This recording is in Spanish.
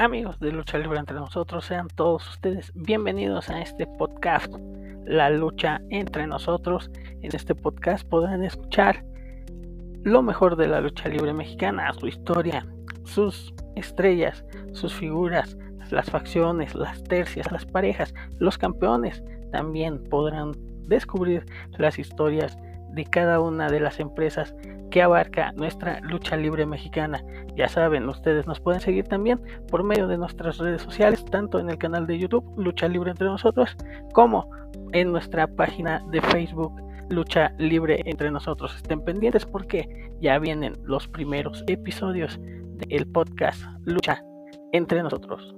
Amigos de Lucha Libre entre nosotros, sean todos ustedes bienvenidos a este podcast, La Lucha entre nosotros. En este podcast podrán escuchar lo mejor de la lucha libre mexicana, su historia, sus estrellas, sus figuras, las facciones, las tercias, las parejas, los campeones. También podrán descubrir las historias de cada una de las empresas que abarca nuestra lucha libre mexicana. Ya saben, ustedes nos pueden seguir también por medio de nuestras redes sociales, tanto en el canal de YouTube Lucha Libre entre nosotros, como en nuestra página de Facebook Lucha Libre entre nosotros. Estén pendientes porque ya vienen los primeros episodios del podcast Lucha entre nosotros.